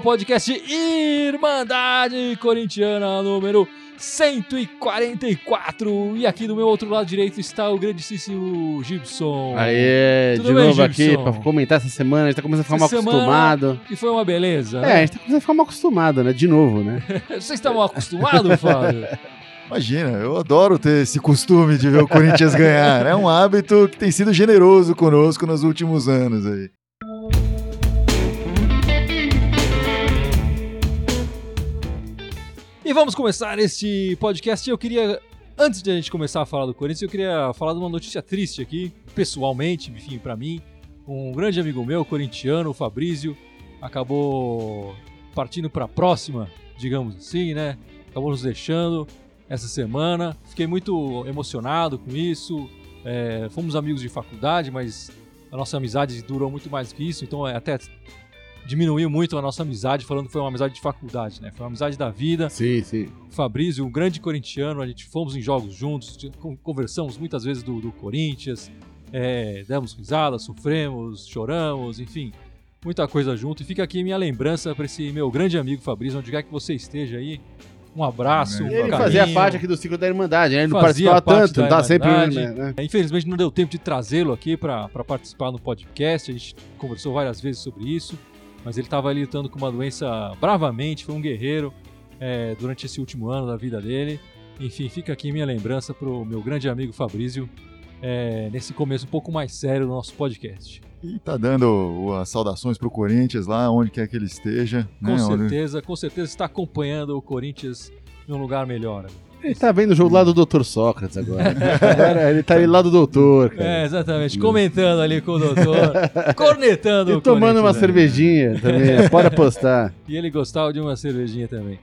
Este é o podcast Irmandade Corintiana número 144. E aqui do meu outro lado direito está o grandíssimo Gibson. Aê, Tudo de bem, novo aqui Gibson? pra comentar essa semana. A gente tá começando a ficar mal Essa semana- acostumado. E foi uma beleza. É, a né? gente tá começando a ficar mal acostumado, né? De novo, né? Vocês estavam acostumados, Fábio? Imagina, eu adoro ter esse costume de ver o Corinthians ganhar. É um hábito que tem sido generoso conosco nos últimos anos aí. E vamos começar este podcast. Eu queria, antes de a gente começar a falar do Corinthians, eu queria falar de uma notícia triste aqui, pessoalmente, enfim, pra mim. Um grande amigo meu, corintiano, o Fabrício, acabou partindo pra próxima, digamos assim, né? Acabou nos deixando essa semana. Fiquei muito emocionado com isso. É, fomos amigos de faculdade, mas a nossa amizade durou muito mais que isso, então é, até diminuiu muito a nossa amizade, falando que foi uma amizade de faculdade, né? Foi uma amizade da vida. Sim, sim. Fabrício, um grande corintiano, a gente fomos em jogos juntos, con- conversamos muitas vezes do, do Corinthians, é, demos risadas, sofremos, choramos, enfim, muita coisa junto. E fica aqui minha lembrança para esse meu grande amigo Fabrício, onde quer que você esteja aí. Um abraço, um ele carinho. fazia parte aqui do ciclo da Irmandade, né? Ele não participava tanto, não tá sempre. Né? É, Infelizmente não deu tempo de trazê-lo aqui para participar no podcast. A gente conversou várias vezes sobre isso, mas ele estava ali lutando com uma doença bravamente, foi um guerreiro é, durante esse último ano da vida dele. Enfim, fica aqui minha lembrança pro meu grande amigo Fabrício é, nesse começo um pouco mais sério do nosso podcast. E tá dando o- as saudações pro Corinthians lá, onde quer que ele esteja. Com né? Certeza, com certeza está acompanhando o Corinthians em um lugar melhor. Ele tá vendo o jogo lá do Dr. Sócrates agora. Agora ele tá ali lá do doutor, É, cara. exatamente, comentando ali com o doutor, cornetando E o tomando uma né? cervejinha também, pode apostar. E ele gostava de uma cervejinha também.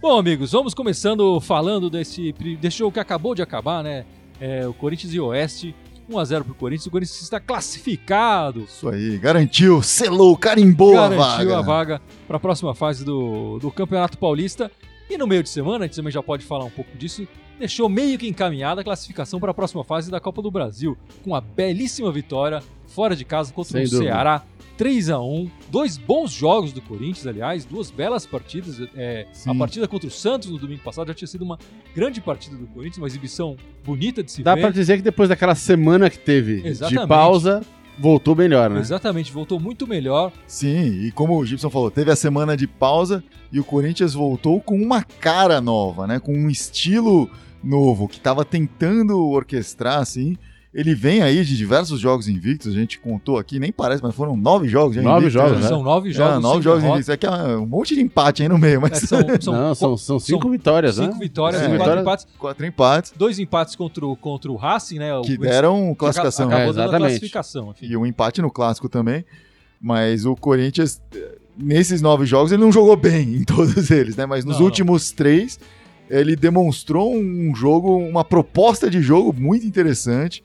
Bom, amigos, vamos começando falando desse, desse jogo que acabou de acabar, né? É, o Corinthians e Oeste. 1x0 pro Corinthians. O Corinthians está classificado. Isso aí, garantiu, selou, carimbou a garantiu vaga. a vaga para a próxima fase do, do Campeonato Paulista. E no meio de semana, a gente também já pode falar um pouco disso, deixou meio que encaminhada a classificação para a próxima fase da Copa do Brasil, com uma belíssima vitória fora de casa contra Sem o dúvida. Ceará. 3 a 1 dois bons jogos do Corinthians, aliás, duas belas partidas. É, a partida contra o Santos no domingo passado já tinha sido uma grande partida do Corinthians, uma exibição bonita de se Dá ver. pra dizer que depois daquela semana que teve Exatamente. de pausa, voltou melhor, né? Exatamente, voltou muito melhor. Sim, e como o Gibson falou, teve a semana de pausa e o Corinthians voltou com uma cara nova, né? Com um estilo novo que estava tentando orquestrar, assim. Ele vem aí de diversos jogos invictos, a gente contou aqui, nem parece, mas foram nove jogos já Nove invictos, jogos, né? né? São nove É, jogos. nove sem jogos invictos. É que é um monte de empate aí no meio, É, mas são, são Não, são, são cinco vitórias, cinco né? vitórias É. e quatro Vitória- empates. quatro empates Dois empates contra o, contra o Racing, né? O- que deram classificação. Acabou É, dando a exatamente. classificação. Enfim. E um empate no clássico também. Mas o Corinthians, nesses nove jogos, ele não jogou bem em todos eles, né? Mas nos Não, últimos três, ele demonstrou um jogo, uma proposta de jogo muito interessante.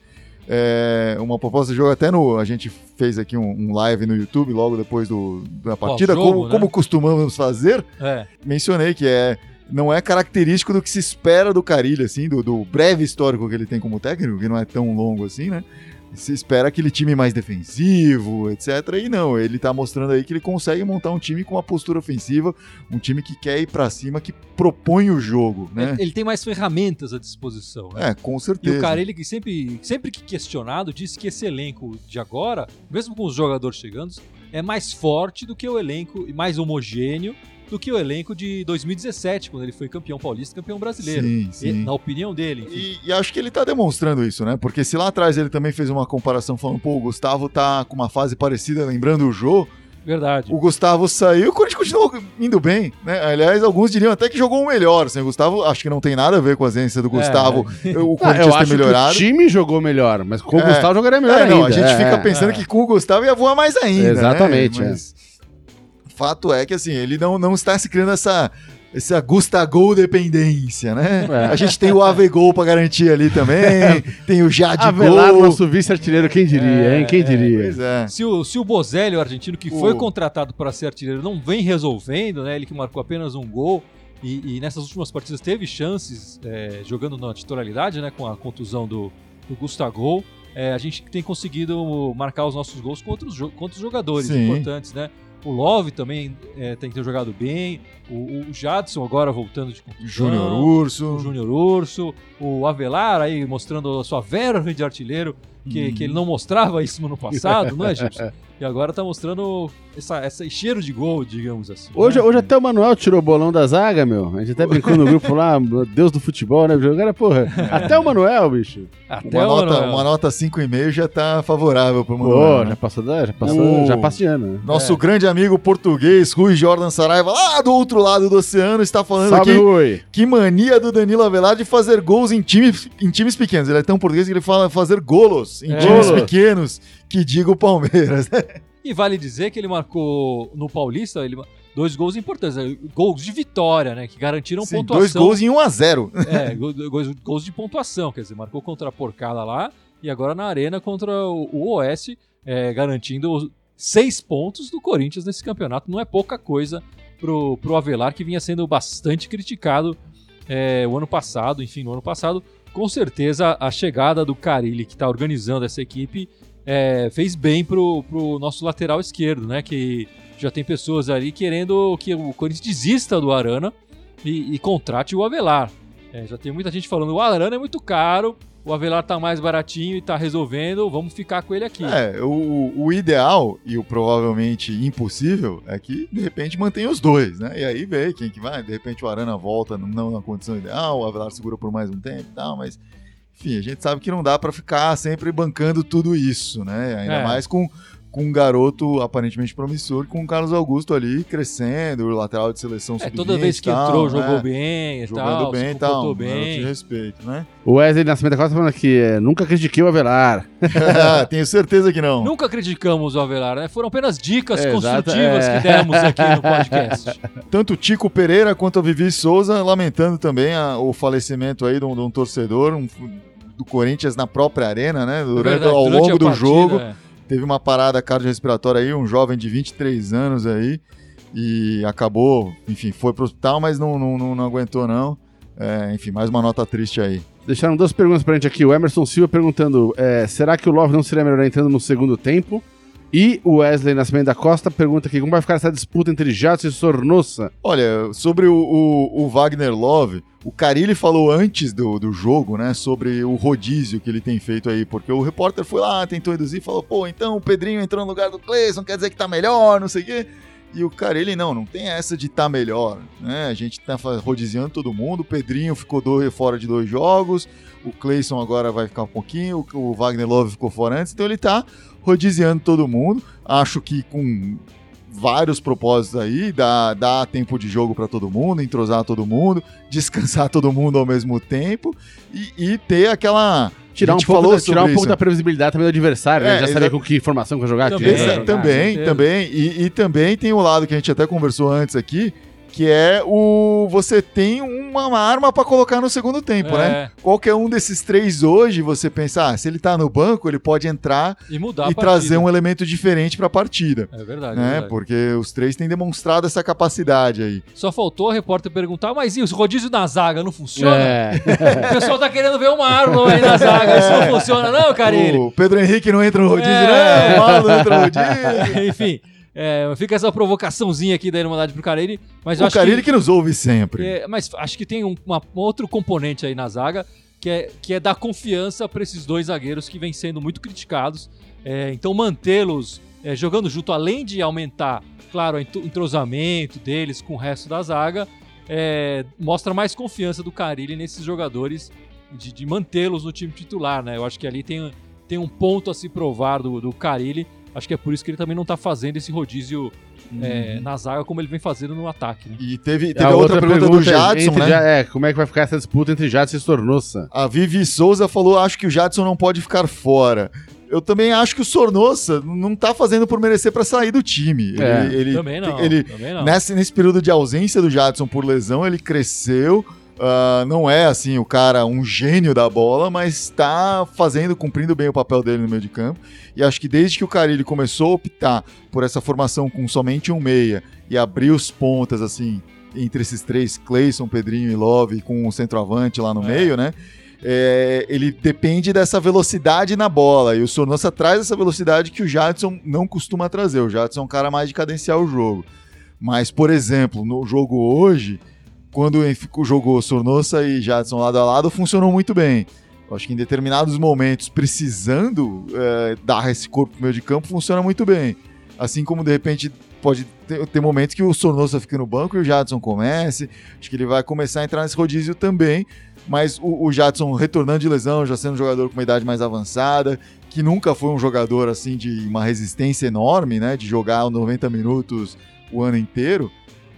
É, uma proposta de jogo até no. A gente fez aqui um, um live no YouTube logo depois do, da partida, Pós-jogo, como, né? como costumamos fazer. É, Mencionei que é. Não é característico do que se espera do Carilho, assim, do, do breve histórico que ele tem como técnico, que não é tão longo assim, né? Se espera aquele time mais defensivo, etc. E não, ele tá mostrando aí que ele consegue montar um time com uma postura ofensiva, um time que quer ir pra cima, que propõe o jogo, né? ele, ele tem mais ferramentas à disposição. Né? É, com E certeza. o cara, ele que sempre, sempre que questionado, disse que esse elenco de agora, mesmo com os jogadores chegando, é mais forte do que o elenco, e mais homogêneo do que o elenco de 2017, quando ele foi campeão paulista e campeão brasileiro. Sim, E, sim. na opinião dele. E, e acho que ele tá demonstrando isso, né? Porque se lá atrás ele também fez uma comparação falando, pô, o Gustavo tá com uma fase parecida, lembrando o Jô, Verdade. o Gustavo saiu, o Corinthians continuou indo bem, né? Aliás, alguns diriam até que jogou o melhor. Assim, o Gustavo, acho que não tem nada a ver com a ausência do Gustavo, o Ah, Corinthians eu ter acho melhorado. que o time jogou melhor, mas com o É. Gustavo jogaria melhor É, ainda. não, a gente É, fica é. pensando que com o Gustavo ia voar mais ainda. Exatamente, Né? Mas fato é que assim, ele não, não está se criando essa. Essa Gustagol dependência, né? É. A gente tem o Avegol pra garantir ali também, tem o Jade Avelar, Gol. nosso vice-artilheiro, quem diria, É, hein? Quem é, diria? Pois é. Se o, se o Bozelli, o argentino, que O- foi contratado para ser artilheiro, não vem resolvendo, né? Ele que marcou apenas um gol e, e nessas últimas partidas teve chances é, jogando na titularidade, né? Com a contusão do, do Gustavo. É, a gente tem conseguido marcar os nossos gols contra os, jo- contra os jogadores Sim. importantes, né? O Love também é, tem que ter jogado bem. O, o Jadson agora voltando de contusão. Júnior O Urso. Júnior Urso. O Avelar aí mostrando a sua verve de artilheiro, que, Uhum. que ele não mostrava isso no ano passado, não é, Gibson? E agora tá mostrando essa, essa cheiro de gol, digamos assim. Hoje, né? hoje até o Manuel tirou o bolão da zaga, meu. A gente até brincou no grupo lá, Deus do futebol, né? Agora, porra, até o Manuel, bicho. Até Uma o nota, Manuel. uma nota 5,5 já tá favorável pro Pô, Manuel. né? já passou, da- já passou, O- já passa de ano, né? Nosso É. grande amigo português, Rui Jordan Saraiva, lá do outro lado do oceano, está falando Salve, aqui Rui. que mania do Danilo Avelar de fazer gols em times, em times pequenos. Ele é tão português que ele fala fazer golos em É. times Golos. pequenos, que diga o Palmeiras. E vale dizer que ele marcou no Paulista ele, dois gols importantes, né? gols de vitória, né? Que garantiram Sim, pontuação. dois gols em 1 a 0 É, go- gols, gols de pontuação, quer dizer, marcou contra a Porcada lá e agora na Arena contra o, o OS, é, garantindo seis pontos do Corinthians nesse campeonato. Não é pouca coisa pro, pro Avelar, que vinha sendo bastante criticado é, o ano passado, enfim, no ano passado. Com certeza a chegada do Carilli, que está organizando essa equipe, é, fez bem pro, pro nosso lateral esquerdo, né? Que já tem pessoas ali querendo que o Corinthians desista do Arana e, e contrate o Avelar. É, já tem muita gente falando, o Arana é muito caro, o Avelar tá mais baratinho e tá resolvendo, vamos ficar com ele aqui. É, o, o ideal e o provavelmente impossível é que de repente mantenha os dois, né? E aí vê quem que vai. De repente o Arana volta não na condição ideal, o Avelar segura por mais um tempo e tal, mas enfim, a gente sabe que não dá pra ficar sempre bancando tudo isso, né? Ainda É. mais com, com um garoto aparentemente promissor, com o Carlos Augusto ali crescendo, o lateral de seleção É, sub-20 toda vez que tal, entrou, né? jogou bem e Jogando tal, bem se e tal, um de bem. respeito, né? O Wesley Nascimento da Costa falando aqui, é, nunca critiquei o Avelar. Tenho certeza que não. Nunca criticamos o Avelar, né? Foram apenas dicas É, construtivas é. que demos aqui no podcast. Tanto o Tico Pereira quanto a Vivi Souza lamentando também a- o falecimento aí de um, de um torcedor um- do Corinthians na própria arena, né? Durante, Verdade, ao longo do partida, jogo. é. Teve uma parada cardiorrespiratória aí, um jovem de 23 anos aí. E acabou, enfim, foi pro hospital, mas não, não, não, não aguentou, não. É, enfim, mais uma nota triste aí. Deixaram duas perguntas pra gente aqui. O Emerson Silva perguntando: é, será que o Love não seria melhor entrando no segundo tempo? E o Wesley Nascimento da Costa pergunta aqui: como vai ficar essa disputa entre Jadson e Sornossa? Olha, sobre o, o- o Wagner Love, o Carilli falou antes do, do jogo, né, sobre o rodízio que ele tem feito aí, porque o repórter foi lá, tentou reduzir, falou, pô, então o Pedrinho entrou no lugar do Cleison, quer dizer que tá melhor, não sei o quê. E o Carilli, não, não tem essa de tá melhor, né, a gente tá rodiziando todo mundo, o Pedrinho ficou dois, fora de dois jogos, o Cleison agora vai ficar um pouquinho, o, o Wagner Love ficou fora antes, então ele tá rodiziando todo mundo, acho que com vários propósitos aí, dar, dar tempo de jogo para todo mundo, entrosar todo mundo, descansar todo mundo ao mesmo tempo e, e ter aquela. Tirar a um gente pouco, falou da, tirar um pouco da previsibilidade também do adversário, né? É, Já saber exa- com que formação que vai jogar. Também, Exa- é, jogar. também, também. E, e também tem o lado que a gente até conversou antes aqui, que é o você tem uma arma para colocar no segundo tempo, né? É, Qualquer um desses três hoje, você pensa, ah, se ele tá no banco, ele pode entrar e mudar e trazer um elemento diferente para a partida. É verdade, é Né? verdade. Porque os três têm demonstrado essa capacidade aí. Só faltou o repórter perguntar, mas e o rodízio na zaga não funciona? É. O pessoal tá querendo ver o Marlon aí na zaga, isso não funciona não, Carilli? O Pedro Henrique não entra no rodízio, É. não. O Marlon não entra no rodízio. Enfim, é, fica essa provocaçãozinha aqui da Irmandade pro Carilli, mas o acho Carilli que... que... nos ouve sempre. É, mas acho que tem um, uma- um outro componente aí na zaga, que é, que é dar confiança para esses dois zagueiros que vêm sendo muito criticados. É, então, mantê-los é, jogando junto, além de aumentar, claro, o entro- entrosamento deles com o resto da zaga, é, mostra mais confiança do Carilli nesses jogadores, de, de mantê-los no time titular. Né? Eu acho que ali tem, tem um ponto a se provar do, do Carilli. Acho que é por isso que ele também não tá fazendo esse rodízio é, na zaga como ele vem fazendo no ataque. Né? E teve, teve A a outra, pergunta, do Jadson, entre né? É, como é que vai ficar essa disputa entre Jadson e Sornossa? A Vivi Souza falou: acho que o Jadson não pode ficar fora. Eu também acho que o Sornossa não tá fazendo por merecer para sair do time. É, ele, ele, também não. ele- também não. nesse, nesse período de ausência do Jadson por lesão, ele cresceu. Ah, não é assim o cara um gênio da bola, mas está fazendo, cumprindo bem o papel dele no meio de campo. E acho que desde que o Carilli começou a optar por essa formação com somente um meia e abrir os pontas assim entre esses três, Cleison, Pedrinho e Love, com o centroavante lá no É. meio, né? é, ele depende dessa velocidade na bola. E o Sornosa traz essa velocidade que o Jadson não costuma trazer. O Jadson é um cara mais de cadenciar o jogo. Mas, por exemplo, no jogo hoje, quando jogou Sornosa e Jadson lado a lado, funcionou muito bem. Eu acho que em determinados momentos, precisando é, dar esse corpo pro meio de campo, funciona muito bem. Assim como, de repente, pode ter, ter momentos que o Sornosa fica no banco e o Jadson comece. Acho que ele vai começar a entrar nesse rodízio também. Mas o, o Jadson retornando de lesão, já sendo um jogador com uma idade mais avançada, que nunca foi um jogador assim de uma resistência enorme, né? De jogar 90 minutos o ano inteiro.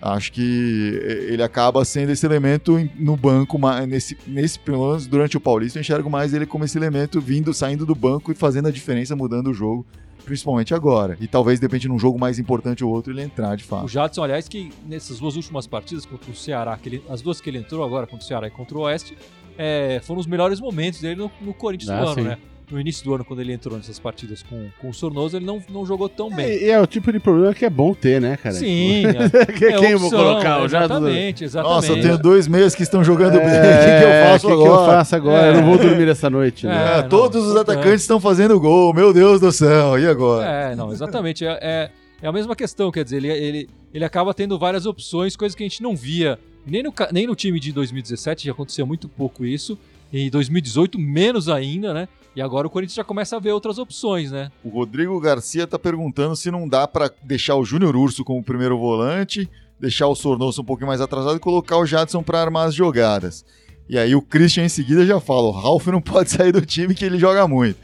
Acho que ele acaba sendo esse elemento no banco, nesse, nesse pelo menos durante o Paulista, eu enxergo mais ele como esse elemento vindo, saindo do banco e fazendo a diferença, mudando o jogo, principalmente agora. E talvez, de repente, num jogo mais importante ou outro, ele entrar de fato. O Jadson, aliás, que nessas duas últimas partidas contra o Ceará, que ele, as duas que ele entrou agora contra o Ceará e contra o Oeste, é, foram os melhores momentos dele no, no Corinthians ah, do ano, sim. né? No início do ano, quando ele entrou nessas partidas com, com o Sornoso, ele não, não jogou tão bem. É, e é o tipo de problema que é bom ter, né, cara? Sim. É, Quem é opção, vou colocar? Exatamente, exatamente. Nossa, eu tenho dois meses que estão jogando é, bem. O que, que eu faço que agora? O que eu faço agora? Eu não vou dormir essa noite, né? É, todos não, os atacantes estão fazendo gol, meu Deus do céu, e agora? É, não, exatamente. É, é, é a mesma questão, quer dizer, ele, ele, ele acaba tendo várias opções, coisas que a gente não via. Nem no, nem no time de 2017 já acontecia muito pouco isso. Em 2018, menos ainda, né? E agora o Corinthians já começa a ver outras opções, né? O Rodrigo Garcia tá perguntando se não dá para deixar o Júnior Urso como primeiro volante, deixar o Sornoso um pouquinho mais atrasado e colocar o Jadson para armar as jogadas. E aí o Christian em seguida já fala: o Ralf não pode sair do time que ele joga muito.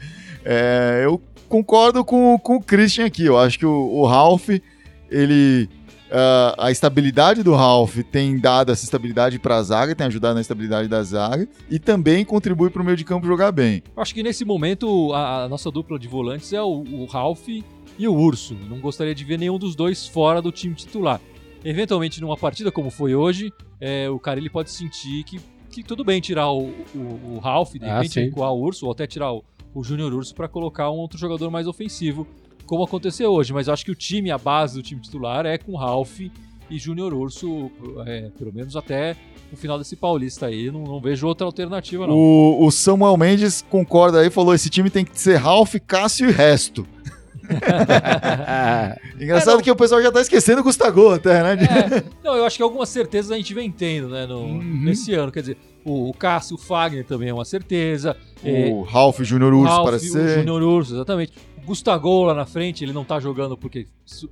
É, eu concordo com, com o Christian aqui. Eu acho que o, o Ralf, ele Uh, a estabilidade do Ralph tem dado essa estabilidade para a zaga, tem ajudado na estabilidade da zaga e também contribui para o meio de campo jogar bem. Acho que nesse momento a, a nossa dupla de volantes é o, o Ralph e o Urso. Não gostaria de ver nenhum dos dois fora do time titular. Eventualmente, numa partida como foi hoje, é, o cara ele pode sentir que, que tudo bem tirar o, o, o Ralph, de ah, repente recuar o Urso, ou até tirar o, o Júnior Urso para colocar um outro jogador mais ofensivo como aconteceu hoje, mas eu acho que o time, a base do time titular é com Ralph e Júnior Urso, é, pelo menos até o final desse Paulista aí. Não, não vejo outra alternativa, não. O, o, Samuel Mendes concorda aí, falou: esse time tem que ser Ralph, Cássio e resto. Engraçado é, que o pessoal já tá esquecendo o Gustavo até, né? É, não, eu acho que algumas certezas a gente vem tendo, né, no, uhum. nesse ano. Quer dizer, o, o Cássio, o Fagner também é uma certeza. O é, Ralph Júnior Urso, Ralph, parece ser. O Júnior Urso, exatamente. Gustavo lá na frente, ele não tá jogando porque,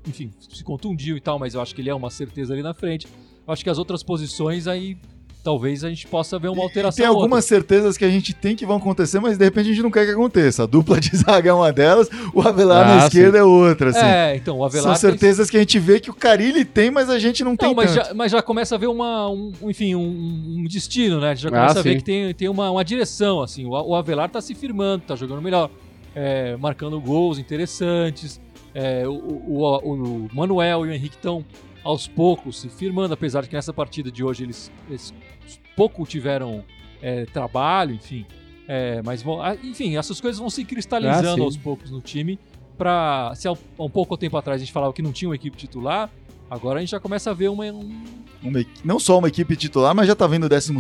enfim, se contundiu e tal, mas eu acho que ele é uma certeza ali na frente. Eu acho que as outras posições aí talvez a gente possa ver uma alteração. E tem algumas outra. certezas que a gente tem que vão acontecer, mas de repente a gente não quer que aconteça. A dupla de zaga é uma delas, o Avelar ah, na esquerda é outra. Assim. É, então, o Avelar. São certezas tem... que a gente vê que o Carilli tem, mas a gente não, não tem. Mas tanto. já, mas já começa a ver uma, um, enfim, um, um, destino, né? Já começa ah, a ver que tem, tem uma, uma direção. assim. O, o Avelar tá se firmando, tá jogando melhor é, marcando gols interessantes. É, o, o, o, Manuel e o Henrique estão aos poucos se firmando, apesar de que nessa partida de hoje eles, eles pouco tiveram é, trabalho, enfim. É, mas vão, enfim, essas coisas vão se cristalizando ah, aos poucos no time. Pra, se há um pouco tempo atrás a gente falava que não tinha uma equipe titular, agora a gente já começa a ver uma, um, uma, não só uma equipe titular, mas já tá vendo o 12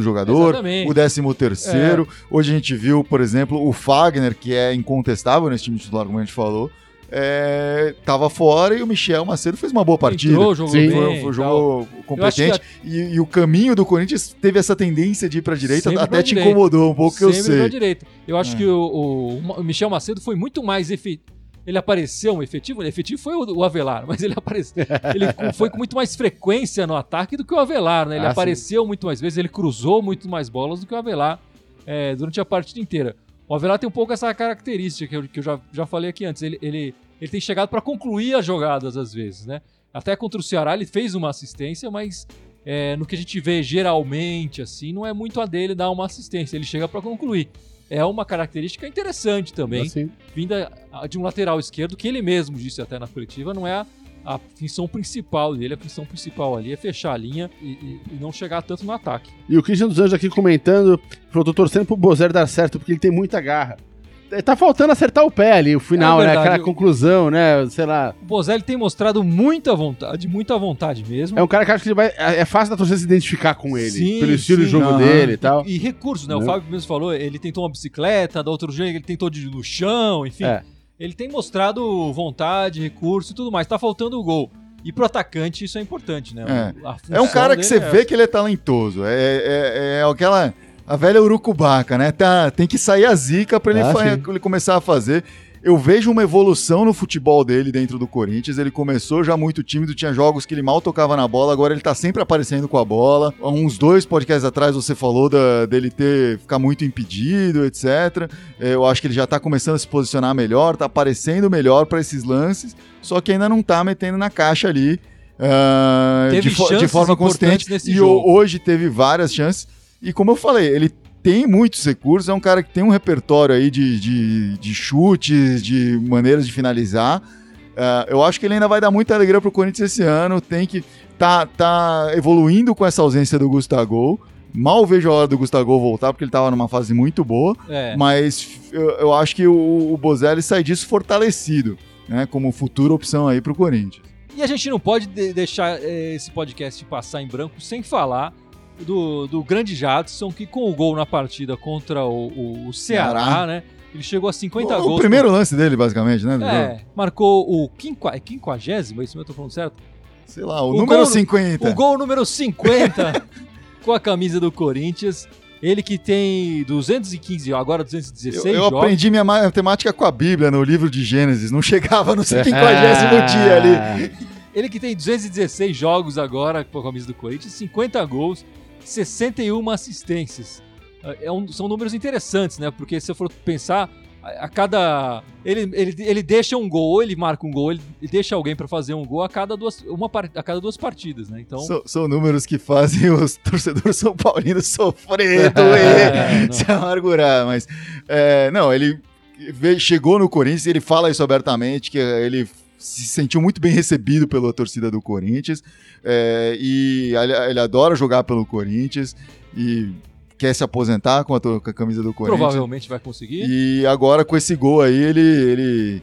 jogador, Exatamente. o 13 terceiro. É. Hoje a gente viu, por exemplo, o Fagner, que é incontestável nesse time titular, como a gente falou. É, tava fora e o Michel Macedo fez uma boa partida. Entrou, jogou Sim. bem, foi, jogou competente. A... E, e, o caminho do Corinthians teve essa tendência de ir pra direita, Sempre até te direita. incomodou um pouco, Sempre que eu sei. Pra direita. Eu acho é. que o, o, o, Michel Macedo foi muito mais efetivo ele apareceu um efetivo, o efetivo foi o, Avelar, mas ele apareceu, ele foi com muito mais frequência no ataque do que o Avelar, né? Ele ah, apareceu sim. muito mais vezes, ele cruzou muito mais bolas do que o Avelar é, durante a partida inteira. O Avelar tem um pouco essa característica que eu, que eu já, já falei aqui antes, ele, ele, ele tem chegado para concluir as jogadas às vezes, né? Até contra o Ceará ele fez uma assistência, mas é, no que a gente vê geralmente, assim, não é muito a dele dar uma assistência, ele chega para concluir é uma característica interessante também, assim. vinda de um lateral esquerdo, que ele mesmo disse até na coletiva, não é a, a função principal dele, a função principal ali é fechar a linha e, e, e, não chegar tanto no ataque. E o Christian dos Anjos aqui comentando, falou, tô torcendo pro Bozer dar certo, porque ele tem muita garra. Tá faltando acertar o pé ali, o final, É né? Aquela eu- conclusão, né? Sei lá. O Bozelli tem mostrado muita vontade, muita vontade mesmo. É um cara que acho que ele vai. É é fácil da torcida se identificar com ele. Sim, pelo estilo de sim. jogo Aham. dele e tal. E recursos, né? O Né? Fábio mesmo falou, ele tentou uma bicicleta, da outro dia ele tentou de no chão, enfim. É. Ele tem mostrado vontade, recurso e tudo mais. Tá faltando o gol. E pro atacante isso é importante, né? É. É um cara que você é vê que ele é talentoso. É, é, é aquela. A velha urucubaca, né? Tá, tem que sair a zica pra ele, Ah, ele começar a fazer. Eu vejo uma evolução no futebol dele dentro do Corinthians. Ele começou já muito tímido, tinha jogos que ele mal tocava na bola, agora ele tá sempre aparecendo com a bola. Há uns dois podcasts atrás você falou da- dele ter ficar muito impedido, etc. É, Eu acho que ele já tá começando a se posicionar melhor, tá aparecendo melhor pra esses lances, só que ainda não tá metendo na caixa ali. Teve de, de forma nesse e jogo. hoje teve várias chances. E como eu falei, ele tem muitos recursos, é um cara que tem um repertório aí de, de, de chutes, de maneiras de finalizar. Ah, eu acho que ele ainda vai dar muita alegria pro Corinthians esse ano. Tem que tá, tá evoluindo com essa ausência do Gustavo. Mal vejo a hora do Gustavo voltar, porque ele tava numa fase muito boa. É. Mas eu, eu acho que o, o Bozelli sai disso fortalecido, né? Como futura opção aí pro Corinthians. E a gente não pode de- deixar eh, esse podcast passar em branco sem falar do, do grande Jadson, que com o gol na partida contra o, o- o Ceará, Ceará. né? Ele chegou a 50 o, gols. o primeiro lance dele, basicamente, né? do jogo. É, marcou o quinqua, é quinquagésimo, é isso mesmo que eu tô falando certo? Sei lá, o, O número gol- 50. O gol número 50 com a camisa do Corinthians. Ele que tem 215, agora 216 Eu, eu jogos. aprendi minha matemática com a Bíblia no livro de Gênesis. Não chegava no 50 Ah. dia ali. Ele que tem 216 jogos agora com a camisa do Corinthians, 50 gols, 61 assistências. É um- são números interessantes, né? Porque se eu for pensar, a, a cada. Ele, ele, ele deixa um gol, ele marca um gol, ele deixa alguém pra fazer um gol a cada duas, uma, a cada duas partidas, né? Então. São, são números que fazem os torcedores são paulinos sofrer, É, doer, não. se amargurar. Mas, é, não, ele chegou no Corinthians e ele fala isso abertamente, que ele se sentiu muito bem recebido pela torcida do Corinthians. é, e ele, ele adora jogar pelo Corinthians e quer se aposentar com a, com a camisa do Corinthians. provavelmente vai conseguir. E agora com esse gol aí, ele, ele,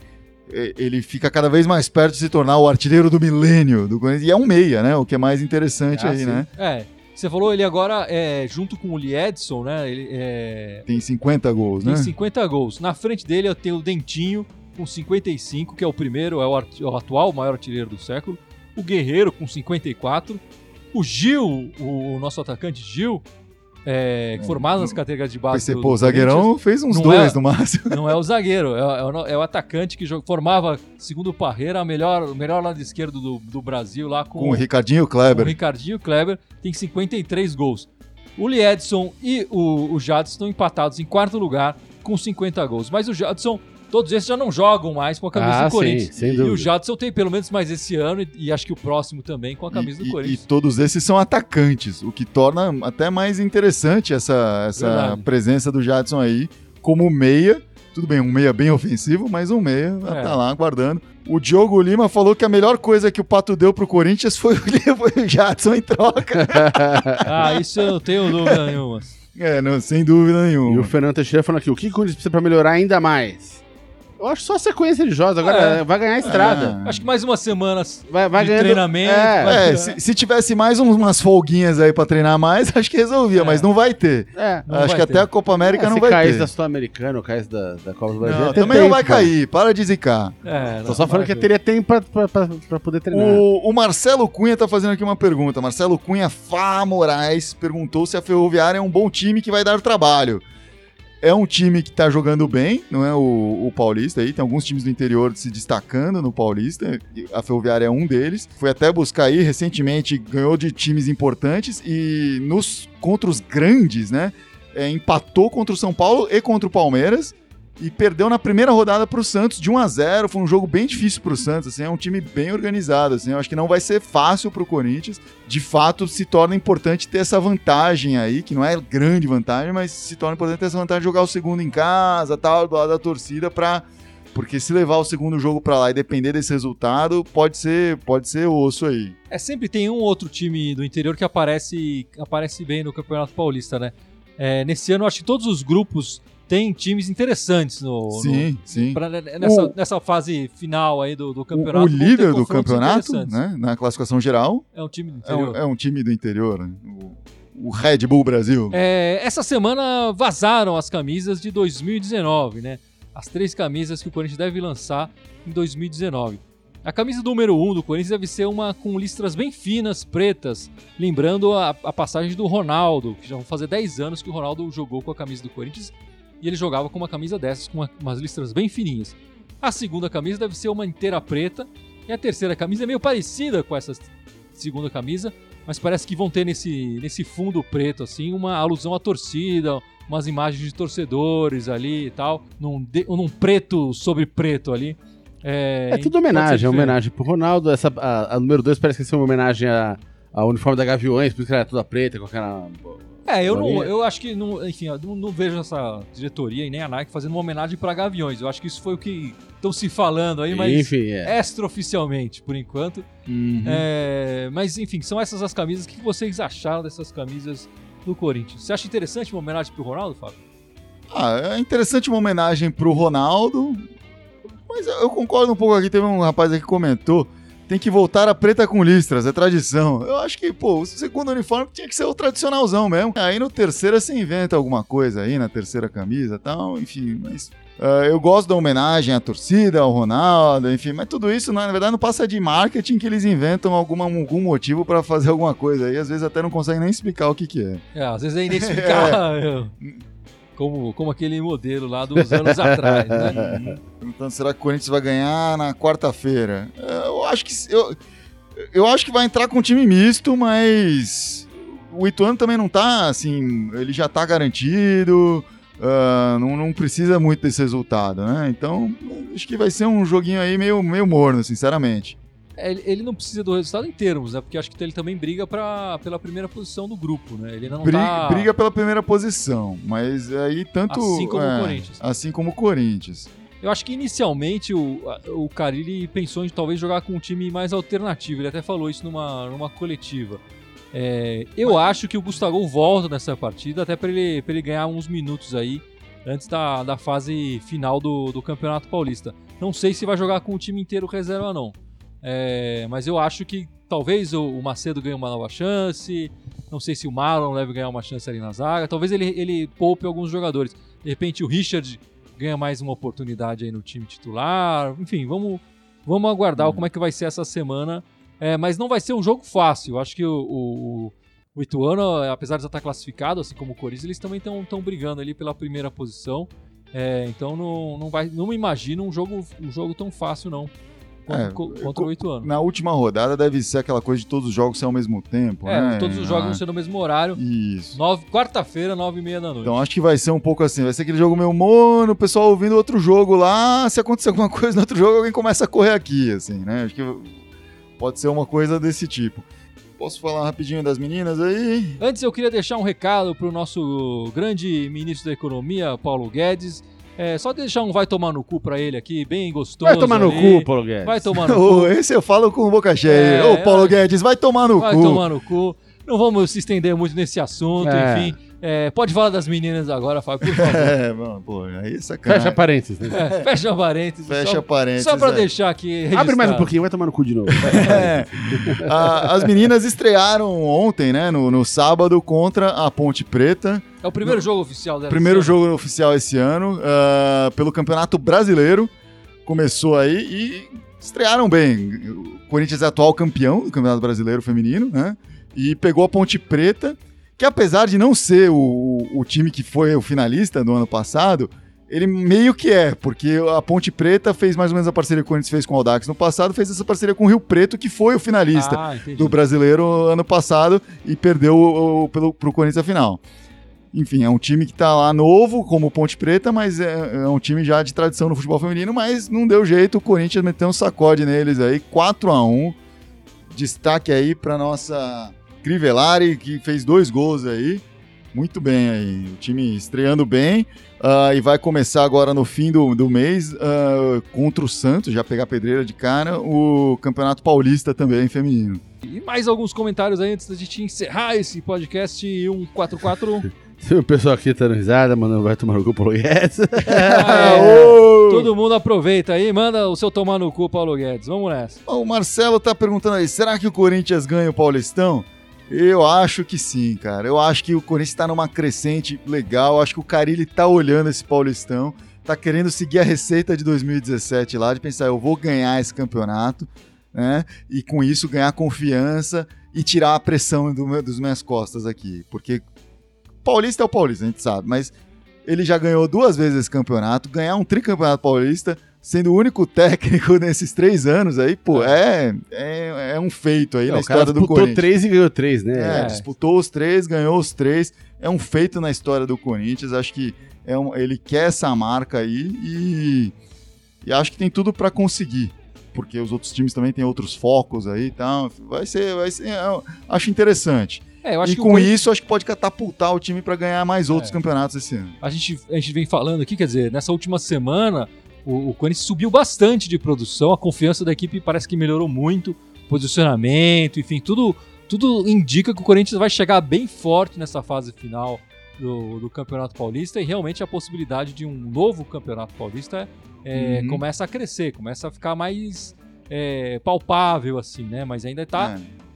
ele fica cada vez mais perto de se tornar o artilheiro do milênio do Corinthians. E é um meia, né? O que é mais interessante Ah, aí, sim. né? É. Você falou ele agora, é, junto com o Liedson, né? Ele é, Tem 50 gols, tem né? 50 gols. Na frente dele eu tenho o Dentinho com 55, que é o primeiro, é o, é o atual maior artilheiro do século. O Guerreiro com 54. O Gil, o, o nosso atacante Gil, é, formado nas categorias de base. Pensei, do- pô, o zagueirão fez uns dois é- no máximo. Não é o zagueiro, é, o- é o, é o atacante que jo- formava, segundo o Parreira, a melhor, o melhor lado esquerdo do, do Brasil lá com, Com o Ricardinho o Kleber. Ricardinho Kleber, tem 53 gols. O Liedson e o, o Jadson estão empatados em quarto lugar com 50 gols. Mas o Jadson, todos esses já não jogam mais com a camisa Ah, do Corinthians. sim, sem e o Jadson tem pelo menos mais esse ano e, e acho que o próximo também com a camisa E- do e, Corinthians. e todos esses são atacantes, o que torna até mais interessante essa, essa Verdade. presença do Jadson aí como meia. Tudo bem, um meia bem ofensivo, mas um meia É. tá lá aguardando. O Diogo Lima falou que a melhor coisa que o Pato deu pro Corinthians foi, o- foi o Jadson em troca. Ah, isso eu não tenho dúvida nenhuma. é, não, sem dúvida E nenhuma. o Fernando Teixeira falando aqui, o que o Corinthians precisa pra melhorar ainda mais? Eu acho só a sequência de jogos, agora É. vai ganhar a estrada. Ah. Acho que mais uma semana Vai, vai de ganhando... treinamento. É, vai- É, se, se tivesse mais umas folguinhas aí pra treinar mais, acho que resolvia, É. mas não vai ter. é. Não acho vai que ter. até a Copa América É, não se vai caísse ter. da Sul-Americana ou caísse da, da Copa do Brasil... Não, também não tempo, vai pô. cair, para de zicar. É, Tô não, só falando vai que ter. teria tempo pra, pra, pra, pra poder treinar. O, o Marcelo Cunha tá fazendo aqui uma pergunta. Marcelo Cunha Fá Moraes perguntou se a Ferroviária é um bom time que vai dar trabalho. É um time que tá jogando bem, não é o, o Paulista aí. Tem alguns times do interior se destacando no Paulista. A Ferroviária é um deles. Foi até buscar aí recentemente, ganhou de times importantes e nos contra os grandes, né? é, empatou contra o São Paulo e contra o Palmeiras e perdeu na primeira rodada para o Santos de 1 a 0 Foi um jogo bem difícil para o Santos. Assim, é um time bem organizado. Assim, eu acho que não vai ser fácil para o Corinthians. De fato, se torna importante ter essa vantagem aí, que não é grande vantagem, mas se torna importante ter essa vantagem de jogar o segundo em casa, tal, do lado da torcida, para porque se levar o segundo jogo para lá e depender desse resultado, pode ser, pode ser osso aí. É, sempre tem um outro time do interior que aparece, aparece bem no Campeonato Paulista, né? É, nesse ano, acho que todos os grupos tem times interessantes no, no- Sim, sim. pra- nessa, O- nessa fase final aí do, do campeonato. o líder do campeonato, né, na classificação geral, É um time do é interior. é um time do interior. né? O, o Red Bull Brasil. É, essa semana vazaram as camisas de 2019, né? As três camisas que o Corinthians deve lançar em 2019. A camisa número 1 um do Corinthians deve ser uma com listras bem finas, pretas, lembrando a, a passagem do Ronaldo, que já vão fazer 10 anos que o Ronaldo jogou com a camisa do Corinthians e ele jogava com uma camisa dessas, com uma- umas listras bem fininhas. A segunda camisa deve ser uma inteira preta e a terceira camisa é meio parecida com essa segunda camisa, mas parece que vão ter nesse, nesse fundo preto, assim, uma alusão à torcida, umas imagens de torcedores ali e tal, num, de- num preto sobre preto ali. É, É tudo ser homenagem, é homenagem pro Ronaldo. Essa, a, a número 2 parece que é uma homenagem a- ao uniforme da Gaviões, por isso que ela é toda preta, com aquela. É, eu, não, eu acho que, não, enfim, eu não, não vejo essa diretoria e nem a Nike fazendo uma homenagem para Gaviões. Eu acho que isso foi o que estão se falando aí, mas Enfim, é. extraoficialmente, por enquanto. Uhum. É, mas, enfim, são essas as camisas. O que vocês acharam dessas camisas do Corinthians? Você acha interessante uma homenagem pro Ronaldo, Fábio? Ah, é interessante uma homenagem pro Ronaldo. Mas eu eu concordo um pouco aqui. Teve um rapaz aqui que comentou. Tem que voltar a preta com listras, é tradição. Eu acho que, pô, o segundo uniforme tinha que ser o tradicionalzão mesmo. Aí no terceiro você inventa alguma coisa aí, na terceira camisa e tal, enfim. Mas ah, eu gosto da homenagem à torcida, ao Ronaldo, enfim. Mas tudo isso, na verdade, não passa de marketing que eles inventam alguma, algum motivo pra fazer alguma coisa. Aí às vezes até não conseguem nem explicar o que, que é. É, às vezes é inexplicável. Como, como aquele modelo lá dos anos atrás, né? Perguntando, será que o Corinthians vai ganhar na quarta-feira? É, acho que eu, eu acho que vai entrar com um time misto, mas o Ituano também não tá assim, ele já tá garantido, ah, não, não precisa muito desse resultado, né? Então, acho que vai ser um joguinho aí meio, meio morno, sinceramente. É, Ele, não precisa do resultado em termos, né? Porque acho que ele também briga pra, pela primeira posição do grupo, né? Ele não Briga, tá... briga pela primeira posição, mas aí tanto Assim como o é, Corinthians. assim como o Corinthians. Eu acho que inicialmente o, o Carilli pensou em talvez jogar com um time mais alternativo. Ele até falou isso numa, numa coletiva. É, eu acho que o Gustavo volta nessa partida, até para ele, pra ele ganhar uns minutos aí antes da, da fase final do, do Campeonato Paulista. Não sei se vai jogar com o time inteiro reserva, não. É, mas eu acho que talvez o, o Macedo ganhe uma nova chance. Não sei se o Marlon deve ganhar uma chance ali na zaga. Talvez ele, ele poupe alguns jogadores. De repente o Richard ganha mais uma oportunidade aí no time titular. Enfim, vamos, vamos aguardar como é que vai ser essa semana. É, mas não vai ser um jogo fácil. Acho que o, o, o Ituano, apesar de já estar classificado, assim como o Corinthians, eles também estão brigando ali pela primeira posição. É, então não, não, vai, não me imagino um jogo, um jogo tão fácil, não. Contra, É, co- contra o Ituano. Na última rodada deve ser aquela coisa de todos os jogos ser ao mesmo tempo, É, né? todos os jogos Ah, vão ser no mesmo horário. Isso. Quarta-feira, nove e meia da noite. Então acho que vai ser um pouco assim, vai ser aquele jogo meio mono, o pessoal ouvindo outro jogo lá, se acontecer alguma coisa no outro jogo, alguém começa a correr aqui, assim, né? Acho que pode ser uma coisa desse tipo. Posso falar rapidinho das meninas aí? Antes eu queria deixar um recado pro nosso grande ministro da Economia, Paulo Guedes. É, só deixar um vai tomar no cu pra ele aqui, bem gostoso. Vai tomar no ali. cu, Paulo Guedes. Vai tomar no cu. esse eu falo com boca cheia. É, Ô, Paulo é. Guedes, vai tomar no Vai cu. tomar no cu. Não vamos se estender muito nesse assunto, É. enfim. É, pode falar das meninas agora, Fábio, por favor. É, mano, pô, aí é sacanagem. Fecha parênteses. Né? É, fecha parênteses. Fecha só, parênteses. Só pra é. deixar aqui registrado. Abre mais um pouquinho, vai tomar no cu de novo. É. A- as meninas estrearam ontem, né, no, no sábado, contra a Ponte Preta. É o primeiro jogo oficial dela. Primeiro jogo oficial esse ano, ah, pelo Campeonato Brasileiro. Começou aí e estrearam bem. O Corinthians é atual campeão do Campeonato Brasileiro Feminino, né? E pegou a Ponte Preta, que apesar de não ser o, o- time que foi o finalista do ano passado, ele meio que é, porque a Ponte Preta fez mais ou menos a parceria que o Corinthians fez com o Audax no passado, fez essa parceria com o Rio Preto, que foi o finalista Ah, do brasileiro ano passado e perdeu o, o, pelo, pro Corinthians a final. Enfim, é um time que tá lá novo, como Ponte Preta, mas é, é um time já de tradição no futebol feminino, mas não deu jeito, o Corinthians meteu um sacode neles aí, 4 a 1 Destaque aí pra nossa Crivellari, que fez dois gols aí. Muito bem aí, o time estreando bem. ah, e vai começar agora no fim do, do mês ah, contra o Santos, já pegar pedreira de cara, o Campeonato Paulista também feminino. E mais alguns comentários aí antes da gente encerrar esse podcast 144. O pessoal aqui tá dando risada, mandando vai tomar no cu Paulo Guedes. Ah, é. Todo mundo aproveita aí, manda o seu tomar no cu, Paulo Guedes. Vamos nessa. O Marcelo tá perguntando aí, será que o Corinthians ganha o Paulistão? Eu acho que sim, cara. Eu acho que o Corinthians tá numa crescente legal. Eu acho que o Carilli tá olhando esse Paulistão, tá querendo seguir a receita de 2017 lá, de pensar, eu vou ganhar esse campeonato, né? E com isso ganhar confiança e tirar a pressão do meu, dos minhas costas aqui. Porque Paulista é o Paulista, a gente sabe, mas ele já ganhou duas vezes esse campeonato, ganhar um tricampeonato paulista, sendo o único técnico nesses três anos aí, pô, é, é, é um feito aí Não, na o cara história do disputou Corinthians. três e ganhou três, né? É, disputou os três, ganhou os três. É um feito na história do Corinthians. Acho que é um- ele quer essa marca aí e, e acho que tem tudo pra conseguir. Porque os outros times também têm outros focos aí e tal. Vai ser. Vai ser é, acho interessante. É, eu acho e que o com Corinthians- isso, acho que pode catapultar o time pra ganhar mais outros É. campeonatos esse ano. a gente, a gente vem falando aqui, quer dizer, nessa última semana, o, o Corinthians subiu bastante de produção, a confiança da equipe parece que melhorou muito, posicionamento, enfim, tudo, tudo indica que o Corinthians vai chegar bem forte nessa fase final do, do Campeonato Paulista e realmente a possibilidade de um novo Campeonato Paulista é, Uhum. começa a crescer, começa a ficar mais é, palpável, assim, né? Mas ainda tá. É.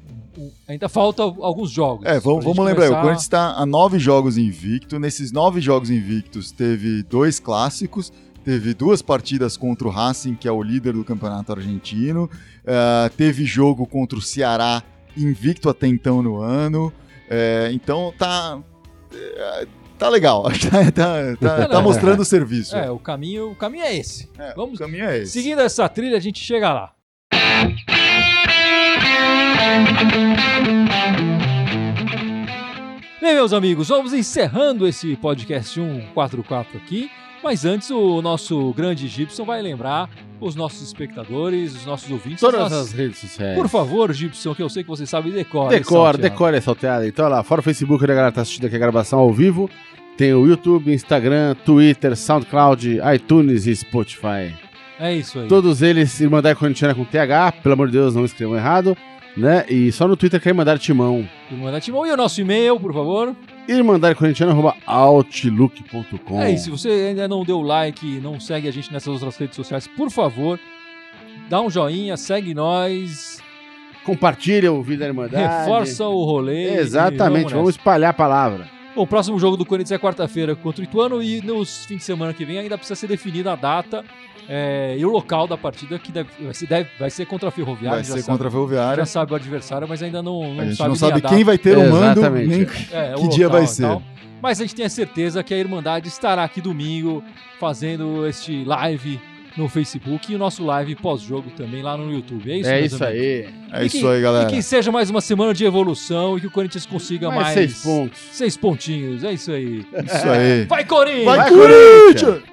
Ainda falta alguns jogos. É, vamos, vamos lembrar, aí, o começar- Corinthians está a nove jogos invicto. Nesses nove jogos invictos, teve dois clássicos, teve duas partidas contra o Racing, que é o líder do campeonato argentino, eh, teve jogo contra o Ceará, invicto até então no ano. Eh, então tá. eh, Tá legal, tá, tá- tá- tá mostrando o serviço. É, o caminho, o caminho é esse. É, vamos- o caminho é esse. Seguindo essa trilha, a gente chega lá. Bem, meus amigos, vamos encerrando esse podcast 144 aqui. Mas antes, o nosso grande Gibson vai lembrar os nossos espectadores, os nossos ouvintes. Todas as- as redes sociais. Por favor, Gibson, que eu sei que você sabe decora. Decora, decora essa salteada. Então, olha lá, fora o Facebook, onde a galera tá assistindo aqui a gravação ao vivo, tem o YouTube, Instagram, Twitter, SoundCloud, iTunes e Spotify. É isso aí. Todos eles, Irmandade Corintiana com TH, pelo amor de Deus, não escrevam errado, né? E só no Twitter que é Irmandade Timão. Irmandade Timão. E o nosso e-mail, por favor. irmandadecorintiana.outlook.com É, e se você ainda não deu like não segue a gente nessas outras redes sociais, por favor, dá um joinha, segue nós, Compartilha o Vida da Irmandade. reforça o rolê. Exatamente, vamos nessa. espalhar a palavra. Bom, o próximo jogo do Corinthians é quarta-feira contra o Ituano e nos fins de semana que vem ainda precisa ser definida a data é, e o local da partida que deve, vai, ser, deve- vai ser contra a Ferroviária. Vai ser sabe, contra a Ferroviária. Já sabe o adversário, mas ainda não, não A gente sabe não sabe quem vai ter o mando, Exatamente. nem É, que dia vai ser. tal. Mas a gente tem a certeza que a Irmandade estará aqui domingo fazendo este live no Facebook e o nosso live pós-jogo também lá no YouTube. É isso, é isso amigos? aí. É E isso que- aí, galera. E que seja mais uma semana de evolução e que o Corinthians consiga Mais mais, seis pontos. seis pontinhos. É isso aí. Isso aí. Vai, Corinthians! Vai, Corinthians!